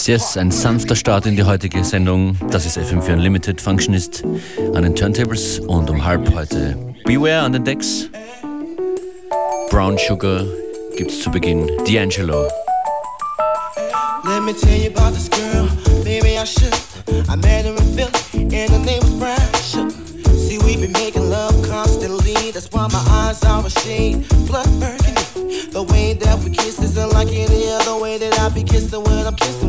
Yes, yes, ein sanfter Start in die heutige Sendung. Das ist FM4 Unlimited Functionist an den Turntables und um halb heute Beware an den Decks. Brown Sugar gibt's zu Beginn. D'Angelo. Let me tell you about this girl, maybe I should. I met her in Philly, and her name was Brown Sugar. See, we been making love constantly, that's why my eyes are a shade. Blood burgundy. The way that we kiss isn't like any other way that I be kissing when I'm kissing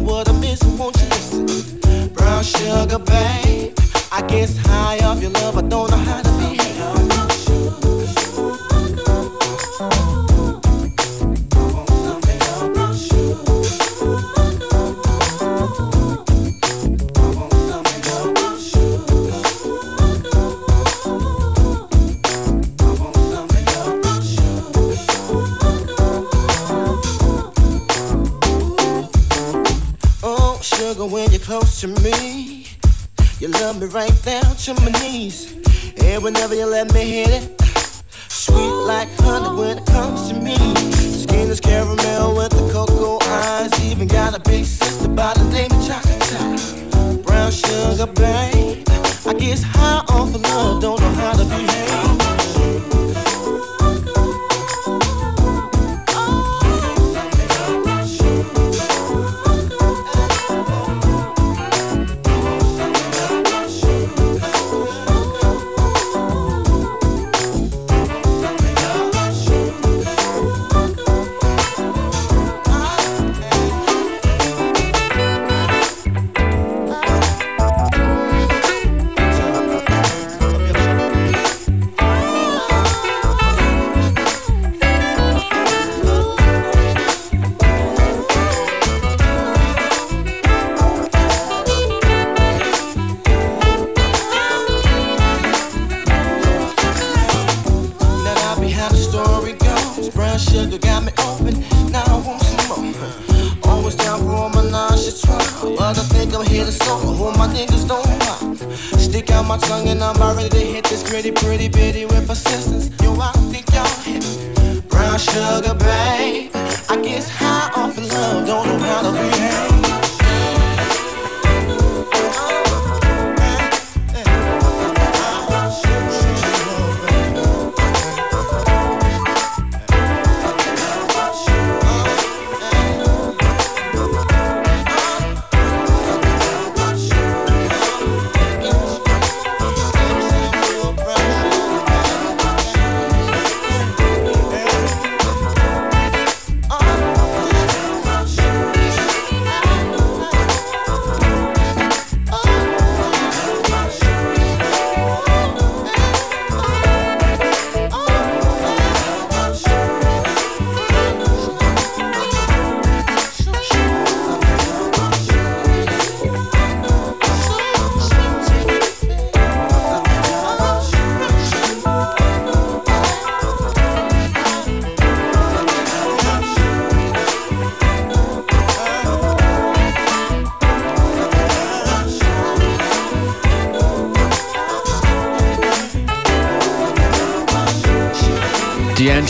sugar, babe. I guess high off your love, whenever you let me hit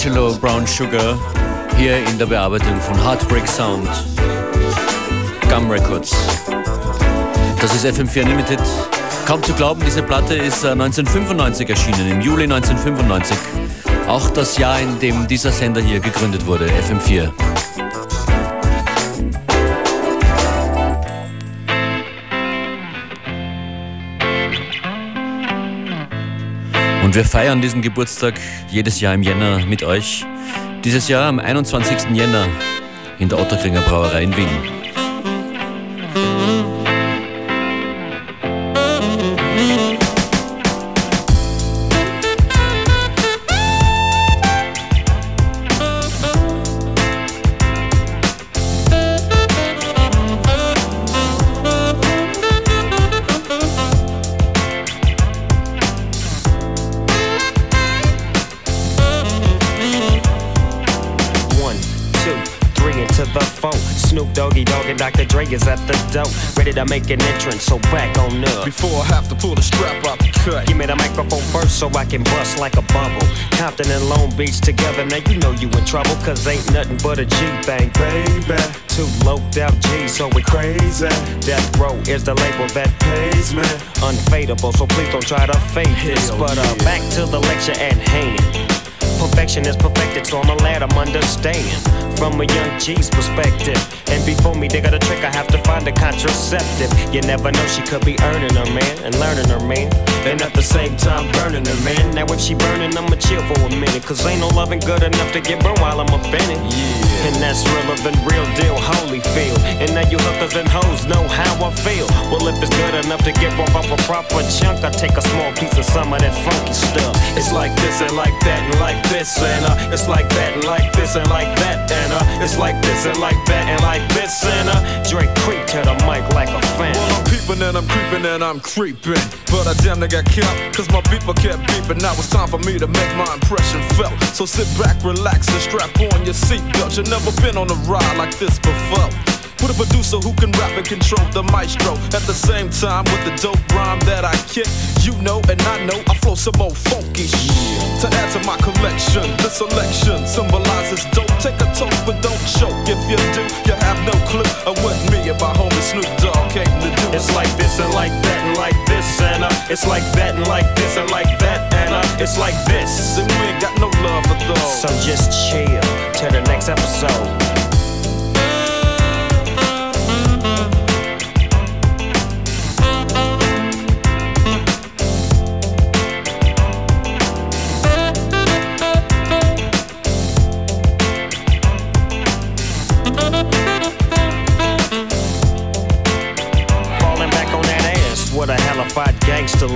D'Angelo Brown Sugar hier in der Bearbeitung von Heartbreak Sound, Gum Records. Das ist FM4 Unlimited. Kaum zu glauben, diese Platte ist 1995 äh, erschienen, im Juli 1995. Auch das Jahr, in dem dieser Sender hier gegründet wurde, FM4. Und wir feiern diesen Geburtstag jedes Jahr im Jänner mit euch. Dieses Jahr am 21. Jänner in der Otterkringer Brauerei in Wien. To make an entrance, so back on up. Before I have to pull the strap out the cut. Give me the microphone first so I can bust like a bubble. Compton and Long Beach together, now you know you in trouble. Cause ain't nothing but a G thing, baby. Two loped out G's, so we crazy. Death Row is the label that pays me. Unfadable, so please don't try to fake this. But uh, back to the lecture at hand. Perfection is perfected, so I'm a lad, I'm understand. From a young G's perspective. And before me, they got a trick, I have to find a contraceptive. You never know, she could be earning her man and learning her man. And at the same time, burning her man. Now, if she burning, I'ma chill for a minute. Cause ain't no loving good enough to get burned while I'm up in. Yeah. And that's realer than real deal, holy feel. And now you hookers and hoes know how I feel. Well, if it's good enough to get off a proper chunk, I take a small piece of some of that funky stuff. It's like this and like that and like this and uh, it's like that and like this and like that and uh, it's like this and like that and like this and uh, Drake creep to the mic like a fan. Well, I'm peeping and I'm creeping and I'm creeping, but I damn near got killed cause my beeper kept beeping. Now it's time for me to make my impression felt. So sit back, relax, and strap on your seatbelt. You've never been on a ride like this before. With a producer who can rap and control the maestro. At the same time, with the dope rhyme that I kick, you know and I know I flow some more funky shit. To add to my collection, the selection symbolizes dope. Take a toke, but don't choke. If you do, you have no clue of what me and my homie Snoop Dogg came to do. It's like this and like that and like this and uh, it's like that and like this and like that and uh, it's like this. And we ain't got no love for those. So just chill till the next episode. Falling back on that ass, what a gangster.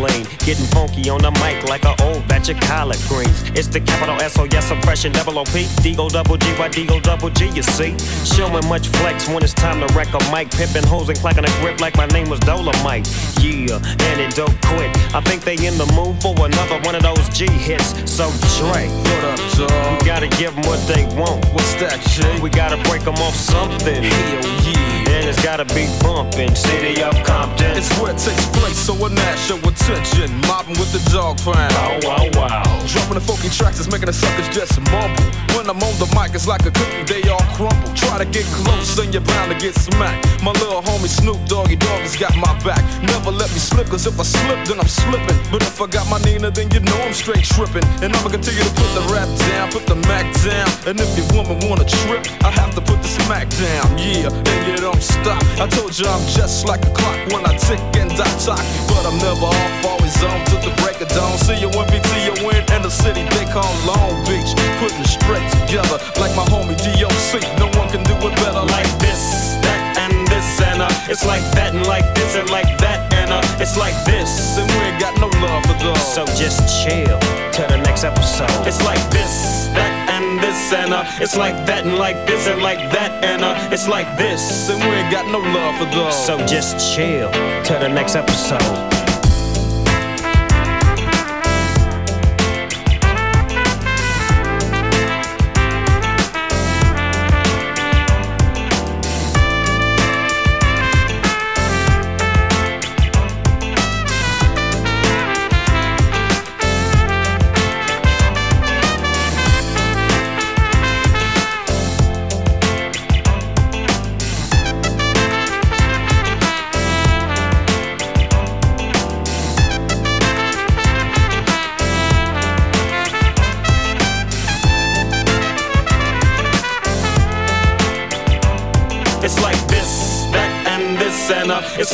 Getting funky on the mic like an old batch of collard greens. It's the capital S O S oppression double O P. Deagle double G Y Deagle double G, you see. Showing much flex when it's time to wreck a mic. Pimping hoes and clacking a grip like my name was Dolomite. Yeah, and it don't quit. I think they in the mood for another one of those G hits. So Dre, what up, dog? We gotta give them what they want. What's that, Jay? We gotta break them off something. Hell yeah. And it's gotta be bumping. City of Compton. It's where it takes place, so a national attention. Mobbing with the dog pound. Wow, wow, wow. Dropping the funky tracks is making the suckers just mumble. When I'm on the mic, it's like a cookie, they all crumble. Try to get close, and you're bound to get smacked. My little homie Snoop Doggy Dogg has got my back. Never let me slip, cause if I slip, then I'm slipping. But if I got my Nina, then you know I'm straight tripping. And I'ma continue to put the rap down, put the Mac down. And if your woman wanna trip, I have to put the smack down. Yeah, and you don't stop. I told you I'm just like a clock when I tick and I talk. But I'm never off, always on till the break of dawn. See you when BT win in the city they call Long Beach. Putting it straight together like my homie DOC. No one can do it better like this, that, and this, and uh, it's like that, and like this, and like that, and uh, it's like this. And we ain't got no love for those. So just chill till the next episode. It's like this, that, and this, and uh, it's like that, and like this, and like that, and uh, it's like this. And we ain't got no love for those. So just chill till the next episode.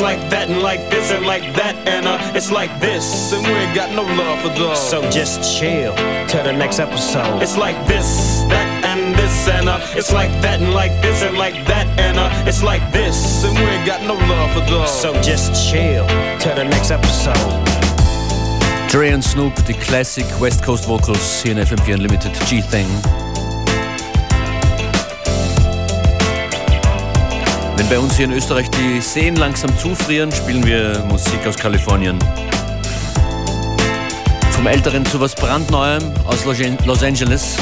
Like that and like this and like that and uh, it's like this. And we ain't got no love for those. So just chill till the next episode. It's like this, that and this and uh, it's like that and like this and like that and uh, it's like this. And we ain't got no love for those. So just chill till the next episode. Dre und Snoop, die Classic West Coast Vocals hier in FM4 Unlimited G-Thing. Wenn bei uns hier in Österreich die Seen langsam zufrieren, spielen wir Musik aus Kalifornien. Vom Älteren zu was brandneuem aus Los Angeles.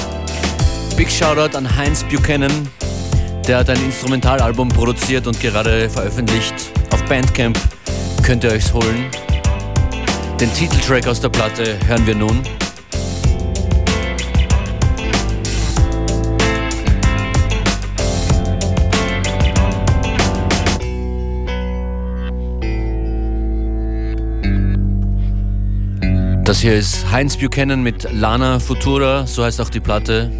Big Shoutout an Heinz Buchanan, Der hat ein Instrumentalalbum produziert und gerade veröffentlicht. Auf Bandcamp könnt ihr euch's holen. Den Titeltrack aus der Platte hören wir nun. Das hier ist Heinz Buchanan mit Lana Futura, so heißt auch die Platte.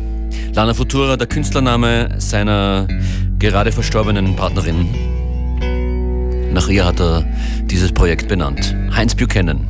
Lana Futura, der Künstlername seiner gerade verstorbenen Partnerin. Nach ihr hat er dieses Projekt benannt. Heinz Buchanan.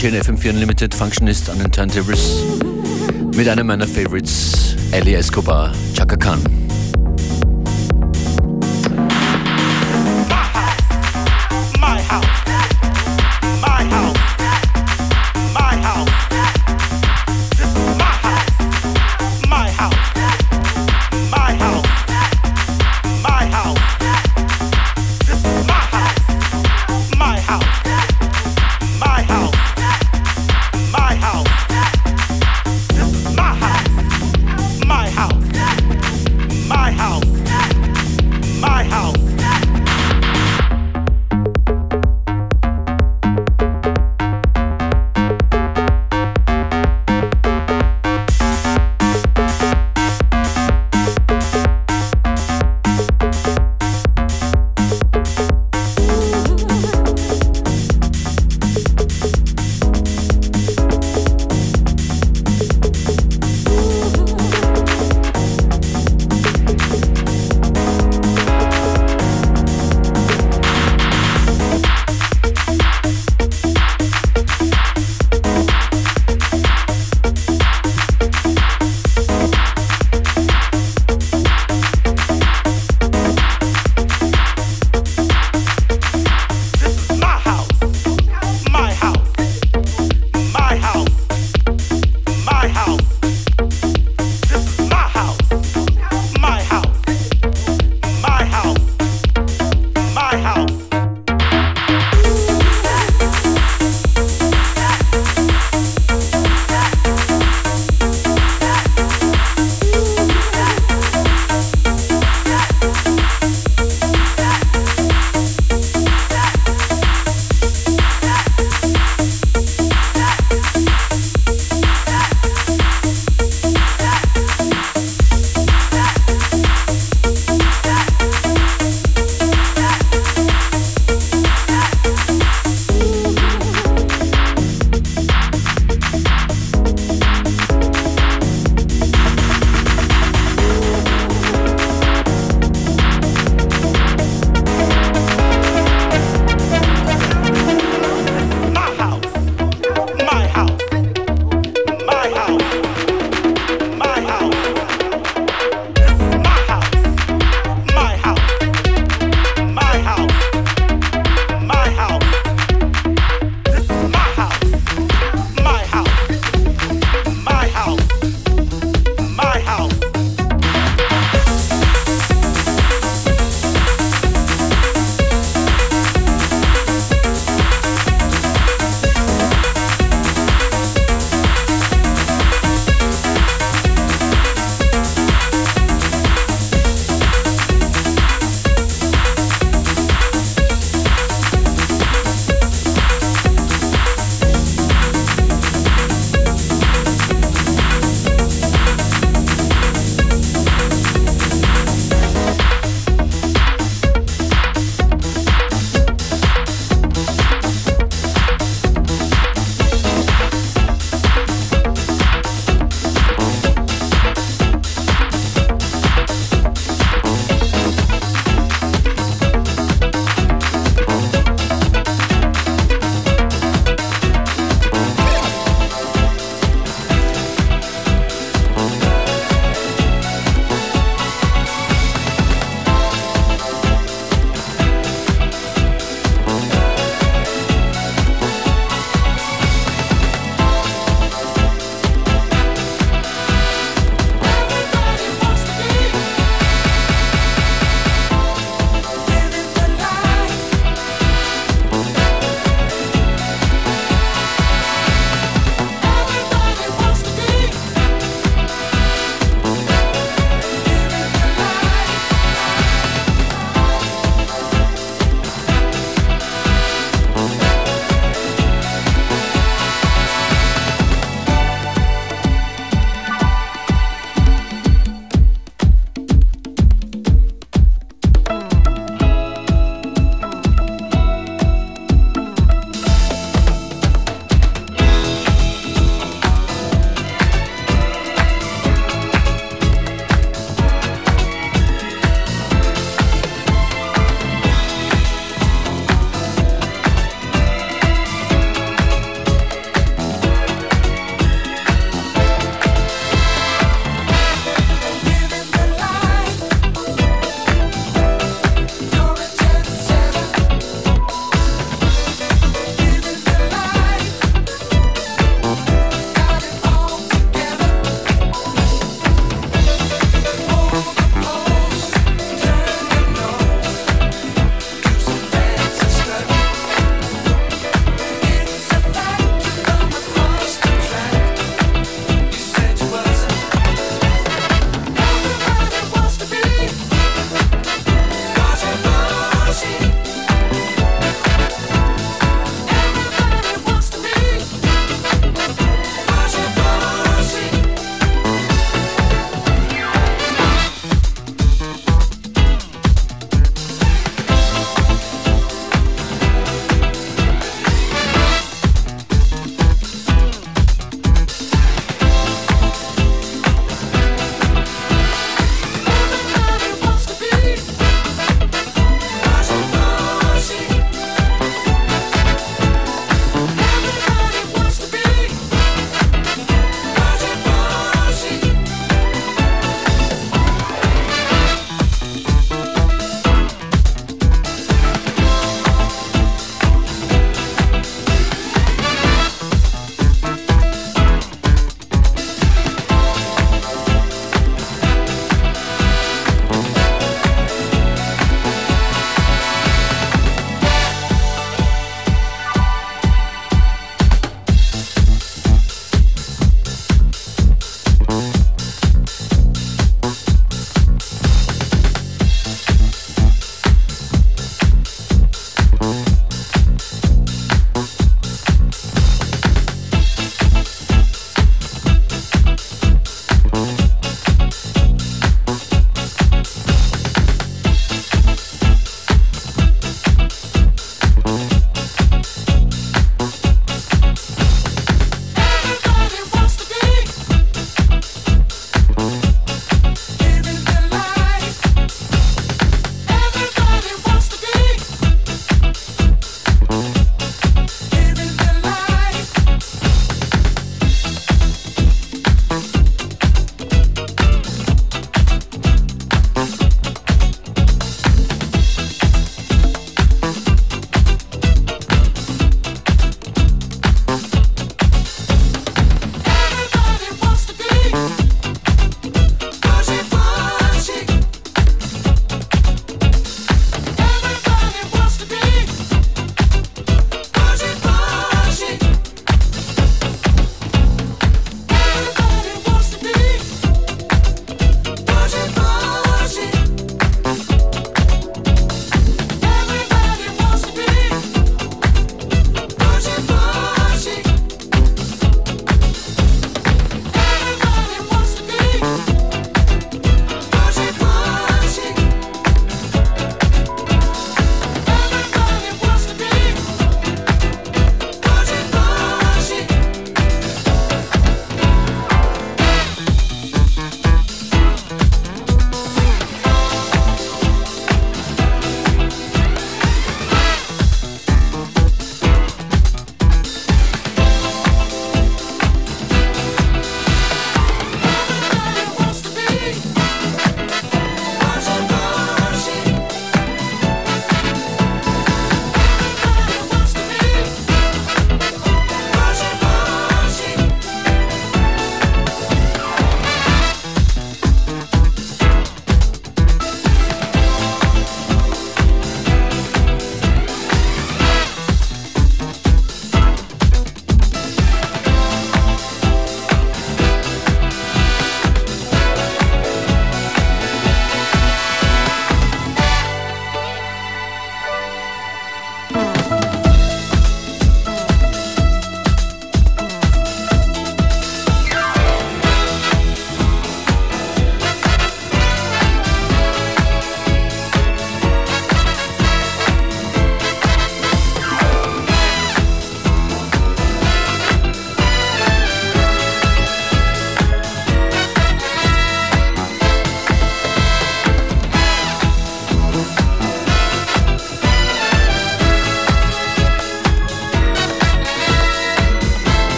Change in FM4 Unlimited Functionist an den Turntables mit einem meiner Favorites, Ali Escobar, Chaka Khan.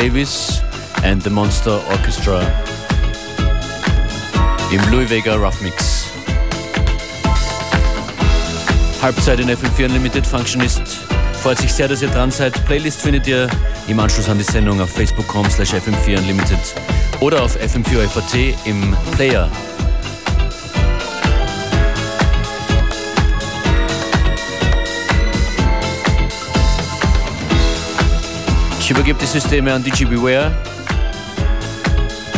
Davis and the Monster Orchestra im Louis Vega Rough Mix. Halbzeit in FM4 Unlimited Functionist freut sich sehr, dass ihr dran seid. Playlist findet ihr im Anschluss an die Sendung auf facebook.com slash fm4 unlimited oder auf fm4 im Player. Ich übergebe die Systeme an DJ Beware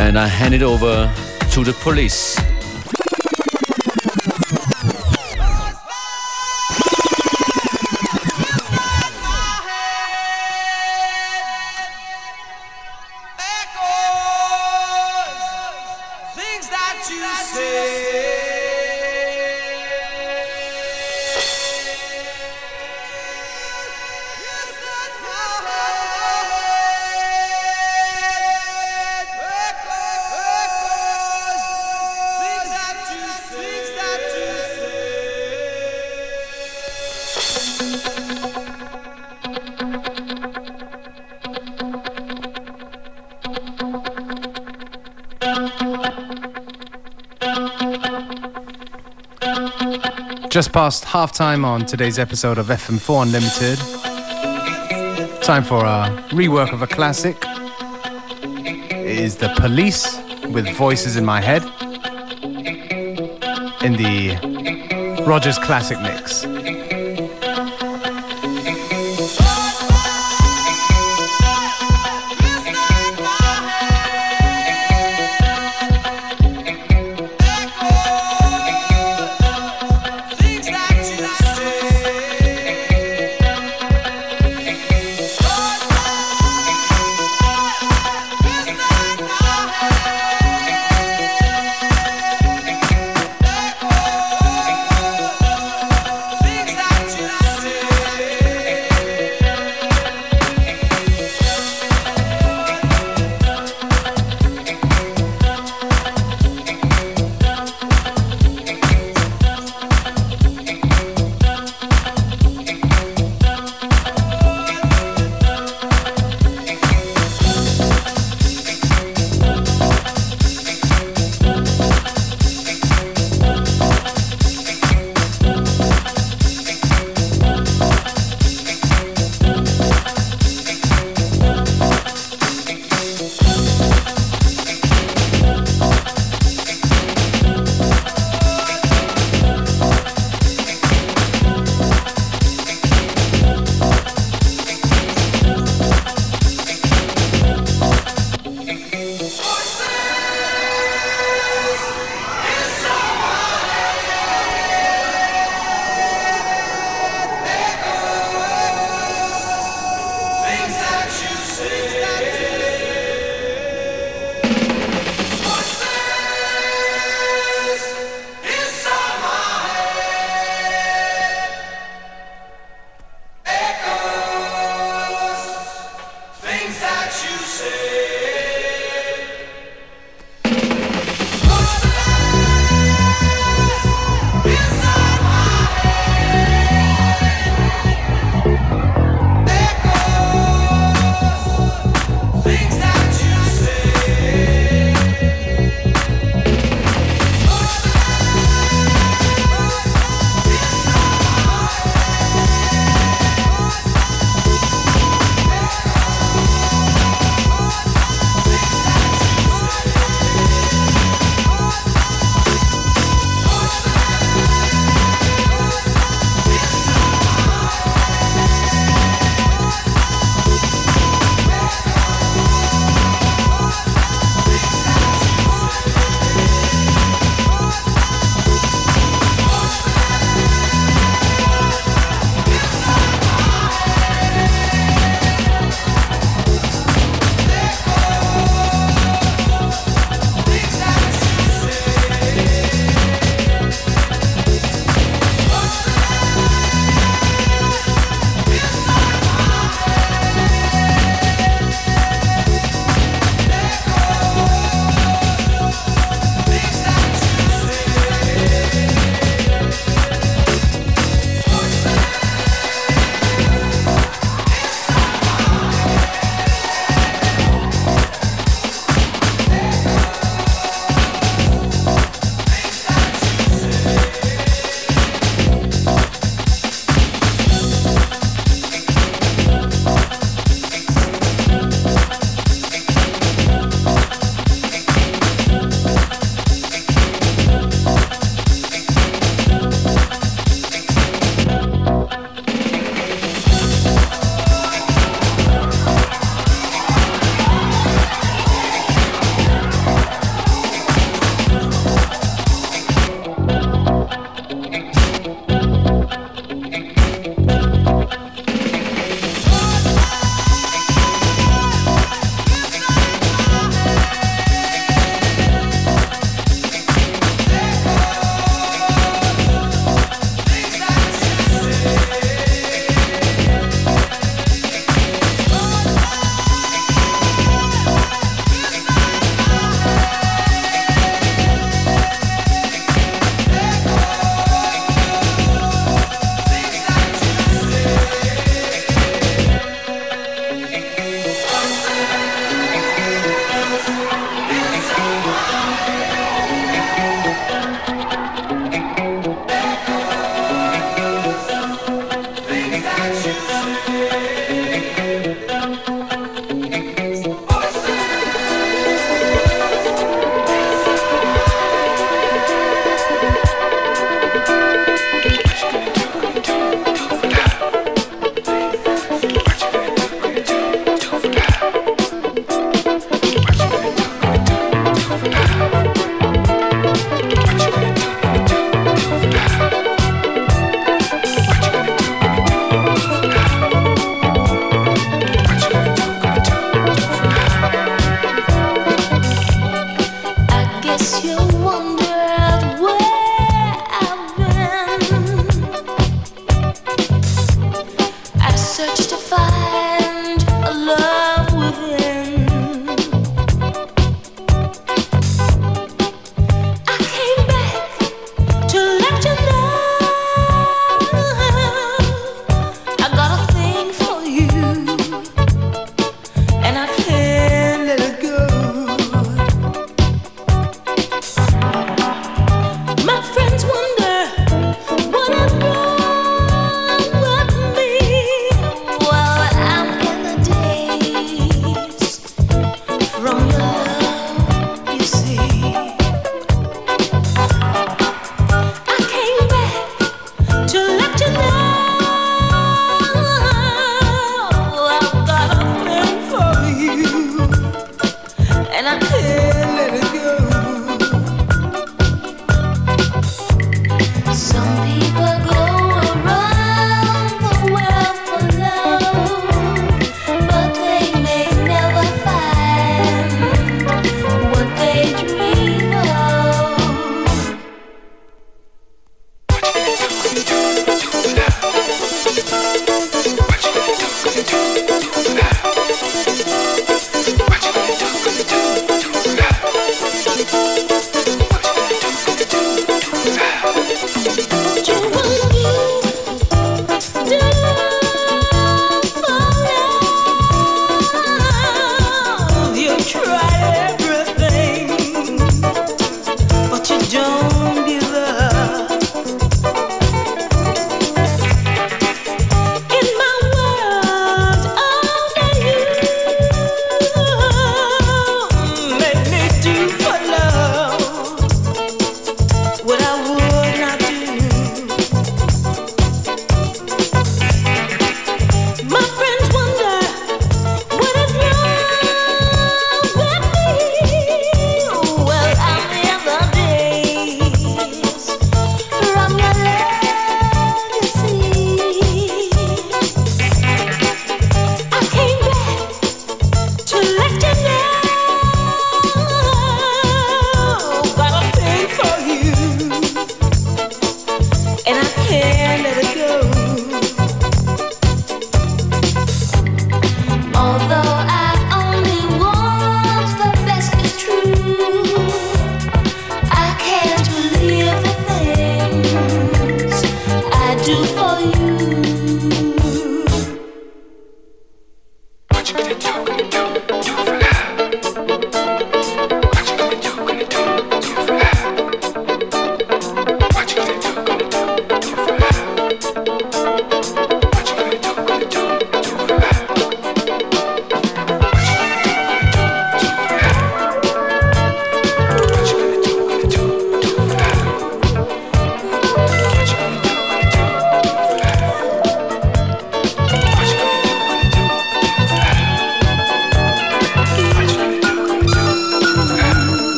and I hand it over to the police. Just past half time on today's episode of FM4 Unlimited. Time for a rework of a classic. It is The Police with Voices in My Head in the Rogers Classic Mix.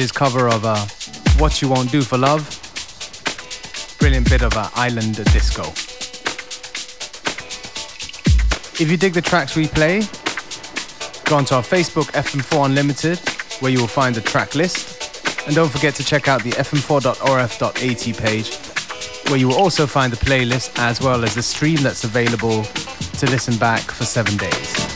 His cover of uh, What You Won't Do for Love. Brilliant bit of uh, island disco. If you dig the tracks we play, go onto our Facebook FM4 Unlimited, where you will find the track list. And don't forget to check out the fm4.orf.at page, where you will also find the playlist as well as the stream that's available to listen back for seven days.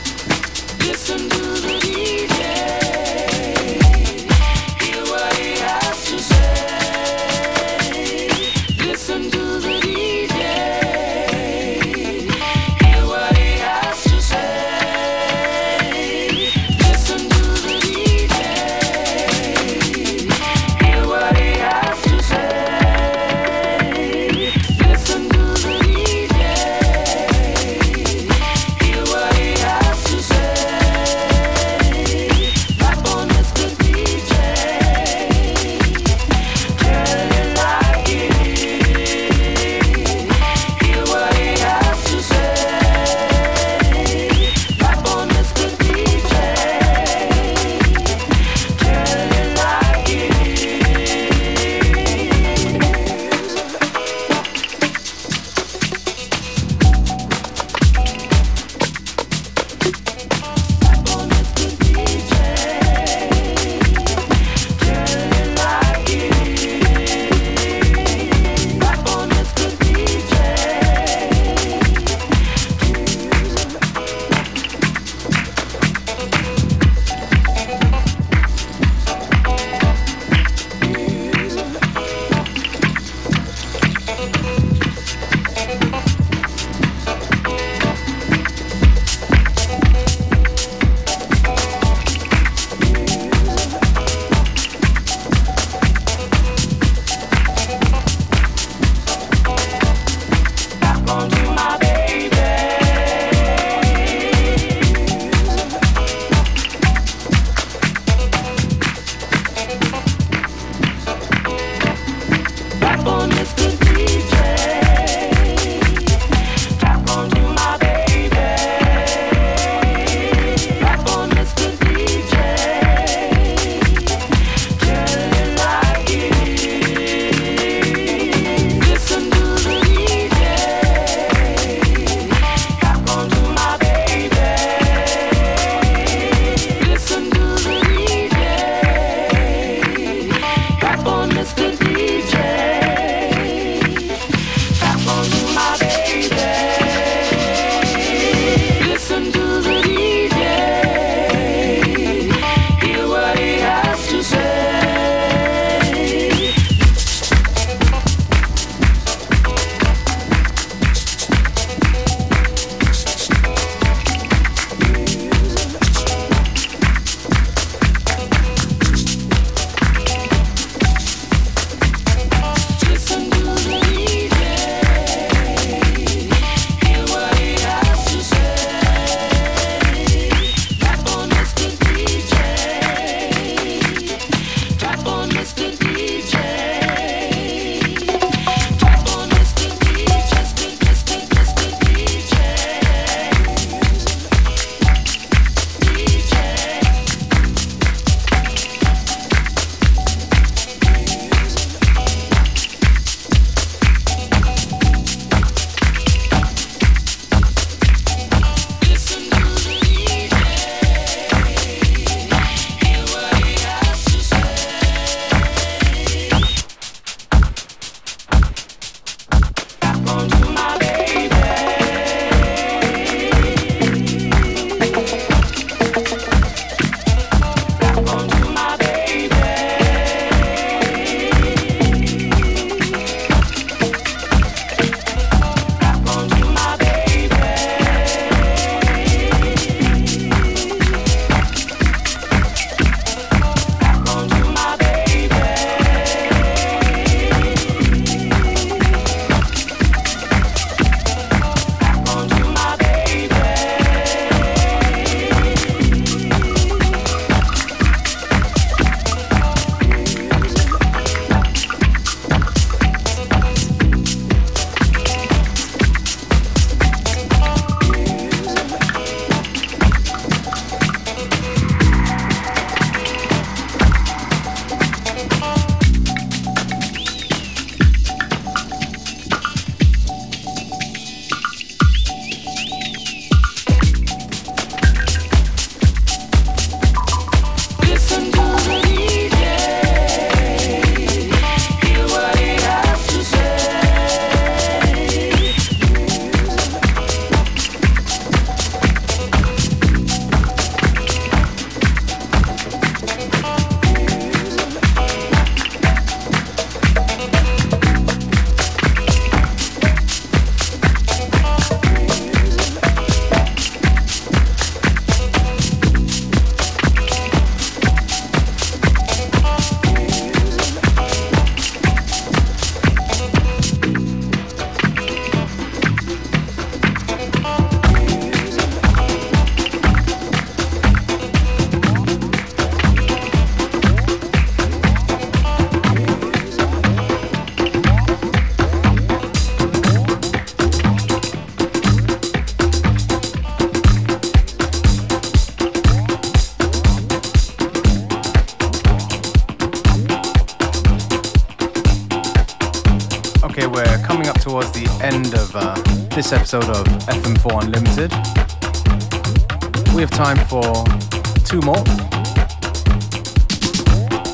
Two more.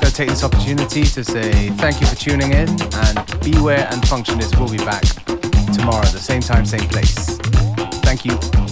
To take this opportunity to say thank you for tuning in, and Beware and Functionist will be back tomorrow at the same time, same place. Thank you.